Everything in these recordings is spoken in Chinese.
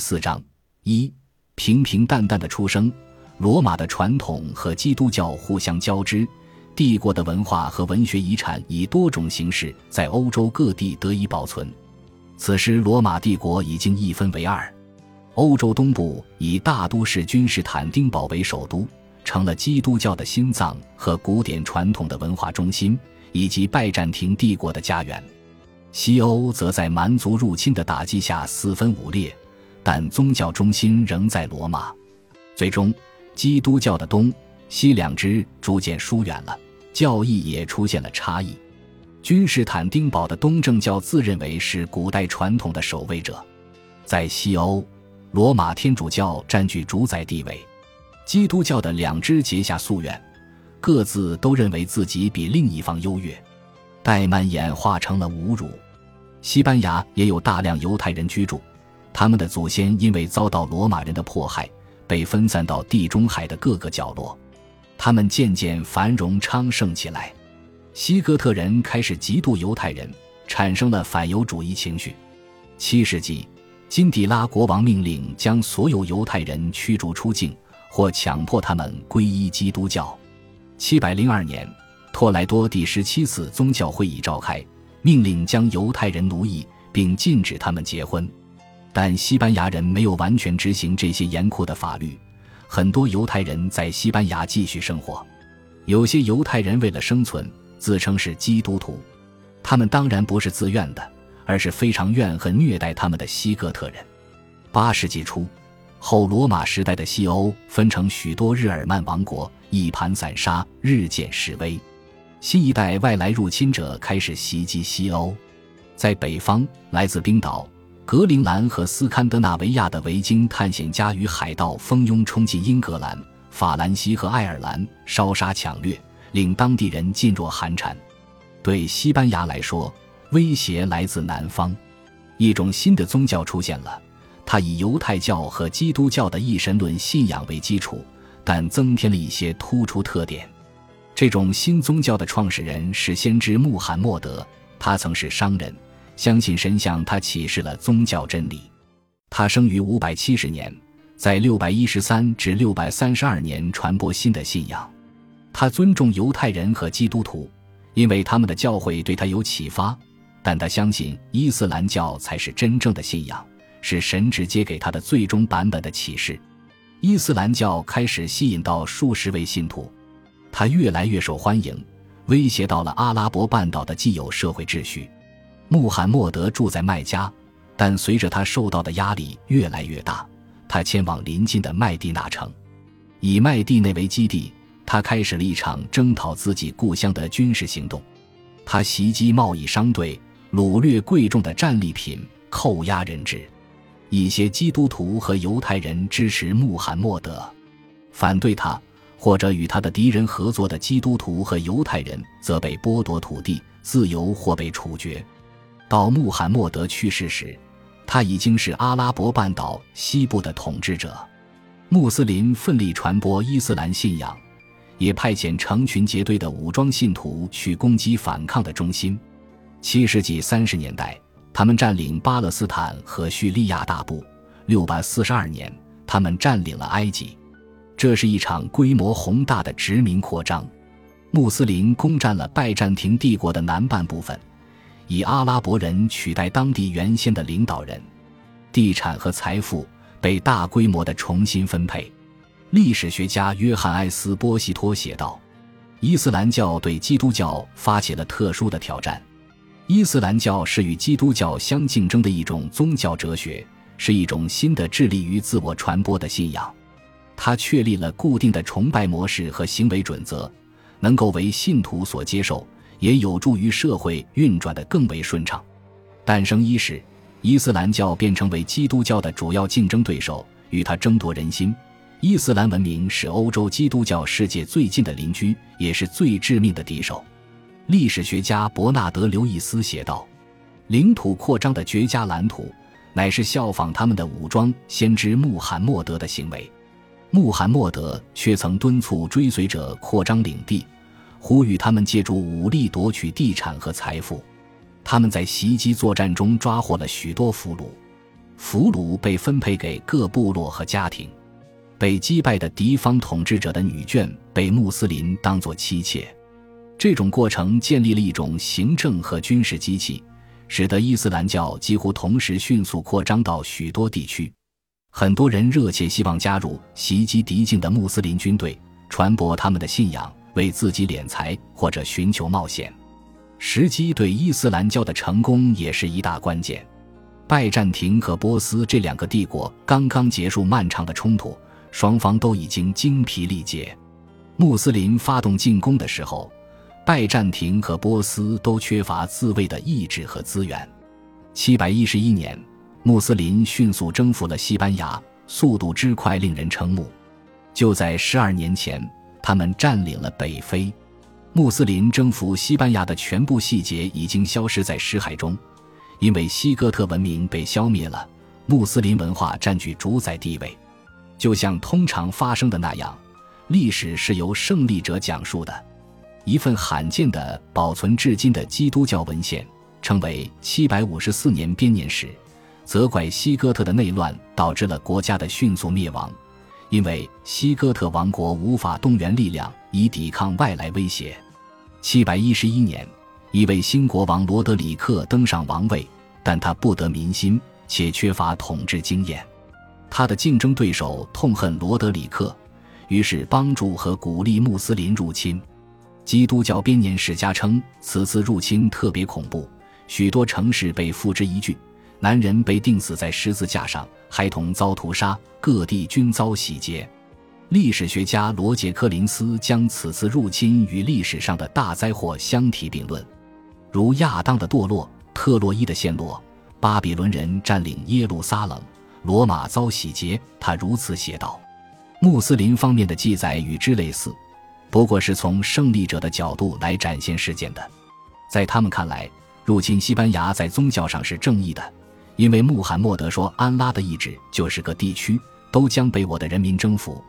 四章一平平淡淡的出生，罗马的传统和基督教互相交织，帝国的文化和文学遗产以多种形式在欧洲各地得以保存。此时，罗马帝国已经一分为二，欧洲东部以大都市君士坦丁堡为首都，成了基督教的心脏和古典传统的文化中心，以及拜占庭帝国的家园。西欧则在蛮族入侵的打击下四分五裂，但宗教中心仍在罗马。最终，基督教的东西两支逐渐疏远了，教义也出现了差异。君士坦丁堡的东正教自认为是古代传统的守卫者，在西欧，罗马天主教占据主宰地位，基督教的两支结下夙愿，各自都认为自己比另一方优越。怠慢演化成了侮辱。西班牙也有大量犹太人居住，他们的祖先因为遭到罗马人的迫害，被分散到地中海的各个角落。他们渐渐繁荣昌盛起来。西哥特人开始嫉妒犹太人，产生了反犹主义情绪。七世纪，金迪拉国王命令将所有犹太人驱逐出境，或强迫他们皈依基督教。七百零二年。托莱多第十七次宗教会议召开，命令将犹太人奴役，并禁止他们结婚。但西班牙人没有完全执行这些严酷的法律，很多犹太人在西班牙继续生活。有些犹太人为了生存，自称是基督徒。他们当然不是自愿的，而是非常怨恨虐待他们的西哥特人。八世纪初，后罗马时代的西欧分成许多日耳曼王国，一盘散沙，日渐式微。新一代外来入侵者开始袭击西欧，在北方，来自冰岛、格陵兰和斯堪的纳维亚的维京探险家与海盗蜂拥冲进英格兰、法兰西和爱尔兰，烧杀抢掠，令当地人噤若寒蝉。对西班牙来说，威胁来自南方，一种新的宗教出现了，它以犹太教和基督教的一神论信仰为基础，但增添了一些突出特点。这种新宗教的创始人是先知穆罕默德，他曾是商人，相信神向他启示了宗教真理。他生于五百七十年，在六百一十三至六百三十二年传播新的信仰。他尊重犹太人和基督徒，因为他们的教会对他有启发，但他相信伊斯兰教才是真正的信仰，是神直接给他的最终版本的启示。伊斯兰教开始吸引到数十位信徒。他越来越受欢迎，威胁到了阿拉伯半岛的既有社会秩序。穆罕默德住在麦加，但随着他受到的压力越来越大，他迁往邻近的麦地那城，以麦地内为基地，他开始了一场征讨自己故乡的军事行动。他袭击贸易商队，掳掠贵重的战利品，扣押人质。一些基督徒和犹太人支持穆罕默德，反对他。或者与他的敌人合作的基督徒和犹太人，则被剥夺土地、自由或被处决。到穆罕默德去世时，他已经是阿拉伯半岛西部的统治者。穆斯林奋力传播伊斯兰信仰，也派遣成群结队的武装信徒去攻击反抗的中心。七世纪三十年代，他们占领巴勒斯坦和叙利亚大部。六百四十二年，他们占领了埃及。这是一场规模宏大的殖民扩张，穆斯林攻占了拜占庭帝国的南半部分，以阿拉伯人取代当地原先的领导人，地产和财富被大规模的重新分配。历史学家约翰·埃斯波西托写道：“伊斯兰教对基督教发起了特殊的挑战。伊斯兰教是与基督教相竞争的一种宗教哲学，是一种新的致力于自我传播的信仰。”他确立了固定的崇拜模式和行为准则，能够为信徒所接受，也有助于社会运转的更为顺畅。诞生伊始，伊斯兰教便成为基督教的主要竞争对手，与他争夺人心。伊斯兰文明是欧洲基督教世界最近的邻居，也是最致命的敌手。历史学家伯纳德·刘易斯写道：“领土扩张的绝佳蓝图，乃是效仿他们的武装先知穆罕默德的行为。”穆罕默德却曾敦促追随者扩张领地，呼吁他们借助武力夺取地产和财富。他们在袭击作战中抓获了许多俘虏。俘虏被分配给各部落和家庭，被击败的敌方统治者的女眷被穆斯林当作妻妾。这种过程建立了一种行政和军事机器，使得伊斯兰教几乎同时迅速扩张到许多地区。很多人热切希望加入袭击敌境的穆斯林军队，传播他们的信仰，为自己敛财或者寻求冒险。时机对伊斯兰教的成功也是一大关键。拜占庭和波斯这两个帝国刚刚结束漫长的冲突，双方都已经精疲力竭。穆斯林发动进攻的时候，拜占庭和波斯都缺乏自卫的意志和资源。七百一十一年，穆斯林迅速征服了西班牙，速度之快令人瞠目。就在十二年前，他们占领了北非。穆斯林征服西班牙的全部细节已经消失在史海中。因为西哥特文明被消灭了，穆斯林文化占据主宰地位。就像通常发生的那样，历史是由胜利者讲述的。一份罕见的保存至今的基督教文献，称为七百五十四年编年史，责怪西哥特的内乱导致了国家的迅速灭亡，因为西哥特王国无法动员力量以抵抗外来威胁。七百一十一年。一位新国王罗德里克登上王位，但他不得民心，且缺乏统治经验。他的竞争对手痛恨罗德里克，于是帮助和鼓励穆斯林入侵。基督教编年史家称，此次入侵特别恐怖，许多城市被付之一炬，男人被钉死在十字架上，孩童遭屠杀，各地均遭洗劫。历史学家罗杰·柯林斯将此次入侵与历史上的大灾祸相提并论。如亚当的堕落、特洛伊的陷落、巴比伦人占领耶路撒冷、罗马遭洗劫，他如此写道。穆斯林方面的记载与之类似，不过是从胜利者的角度来展现事件的。在他们看来，入侵西班牙在宗教上是正义的，因为穆罕默德说：“安拉的意志就是个地区都将被我的人民征服。”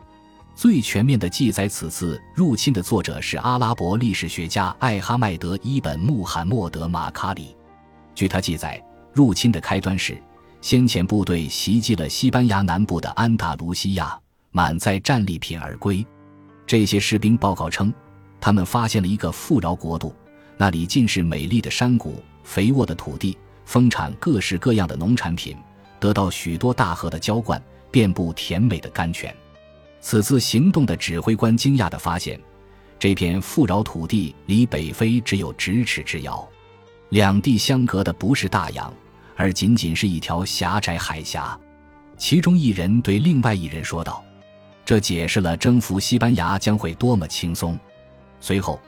最全面的记载此次入侵的作者是阿拉伯历史学家艾哈迈德·伊本·穆罕默德·马卡里。据他记载，入侵的开端是先遣部队袭击了西班牙南部的安达卢西亚，满载战利品而归。这些士兵报告称，他们发现了一个富饶国度，那里尽是美丽的山谷、肥沃的土地，丰产各式各样的农产品，得到许多大河的浇灌，遍布甜美的甘泉。此次行动的指挥官惊讶地发现，这片富饶土地离北非只有咫尺之遥，两地相隔的不是大洋，而仅仅是一条狭窄海峡。其中一人对另外一人说道：“这解释了征服西班牙将会多么轻松。”随后，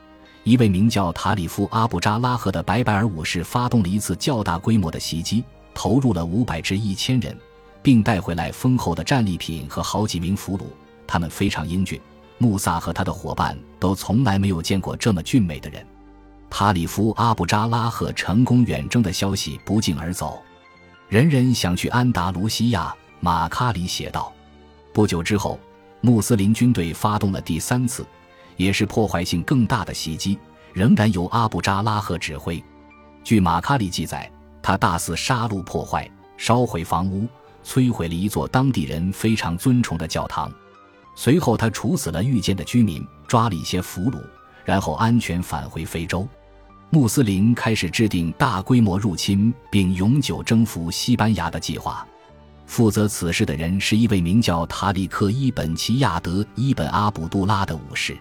一位名叫塔里夫·阿布扎拉赫的白白尔武士发动了一次较大规模的袭击，投入了五百至一千人，并带回来丰厚的战利品和好几名俘虏。他们非常英俊，穆萨和他的伙伴都从来没有见过这么俊美的人。塔里夫·阿布扎拉赫成功远征的消息不胫而走，人人想去安达卢西亚。马卡里写道。不久之后，穆斯林军队发动了第三次，也是破坏性更大的袭击，仍然由阿布扎拉赫指挥。据马卡里记载，他大肆杀戮、破坏、烧毁房屋，摧毁了一座当地人非常尊崇的教堂。随后，他处死了遇见的居民，抓了一些俘虏，然后安全返回非洲。穆斯林开始制定大规模入侵并永久征服西班牙的计划。负责此事的人是一位名叫塔里克·伊本·齐亚德·伊本·阿卜杜拉的武士。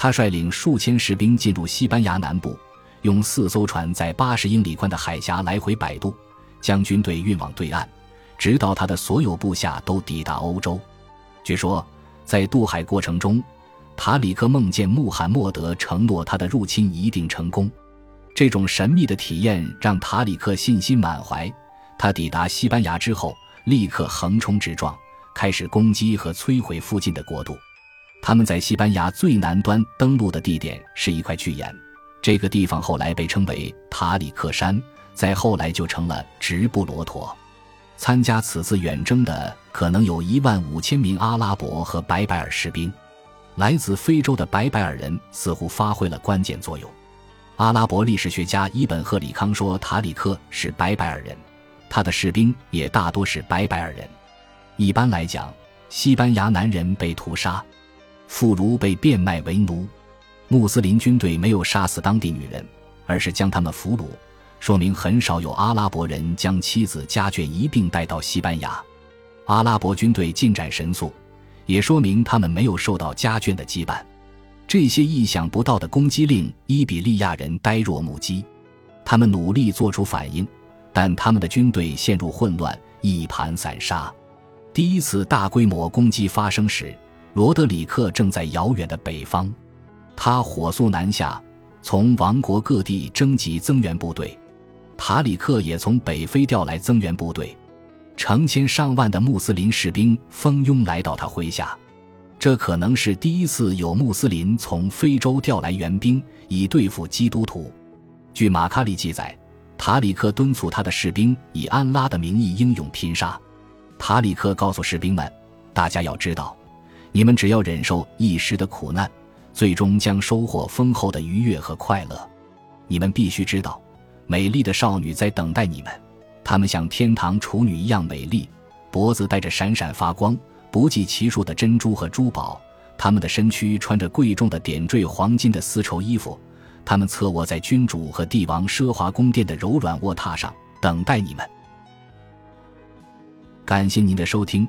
他率领数千士兵进入西班牙南部，用四艘船在八十英里宽的海峡来回摆渡，将军队运往对岸，直到他的所有部下都抵达欧洲。据说。在渡海过程中，塔里克梦见穆罕默德承诺他的入侵一定成功。这种神秘的体验让塔里克信心满怀。他抵达西班牙之后，立刻横冲直撞，开始攻击和摧毁附近的国度。他们在西班牙最南端登陆的地点是一块巨岩，这个地方后来被称为塔里克山，再后来就成了直布罗陀。参加此次远征的可能有一万五千名阿拉伯和白白尔士兵，来自非洲的白白尔人似乎发挥了关键作用。阿拉伯历史学家伊本·赫里康说，塔里克是白白尔人，他的士兵也大多是白白尔人。一般来讲，西班牙男人被屠杀，妇孺被变卖为奴。穆斯林军队没有杀死当地女人，而是将他们俘虏，说明很少有阿拉伯人将妻子家眷一并带到西班牙。阿拉伯军队进展神速，也说明他们没有受到家眷的羁绊。这些意想不到的攻击令伊比利亚人呆若木鸡，他们努力做出反应，但他们的军队陷入混乱，一盘散沙。第一次大规模攻击发生时，罗德里克正在遥远的北方，他火速南下，从王国各地征集增援部队。塔里克也从北非调来增援部队，成千上万的穆斯林士兵蜂拥来到他麾下。这可能是第一次有穆斯林从非洲调来援兵以对付基督徒。据马卡里记载，塔里克敦促他的士兵以安拉的名义英勇拼杀。塔里克告诉士兵们：“大家要知道，你们只要忍受一时的苦难，最终将收获丰厚的愉悦和快乐。你们必须知道，美丽的少女在等待你们，她们像天堂处女一样美丽，脖子带着闪闪发光。”不计其数的珍珠和珠宝，她们的身躯穿着贵重的点缀黄金的丝绸衣服，他们侧卧在君主和帝王奢华宫殿的柔软卧榻上，等待你们。感谢您的收听，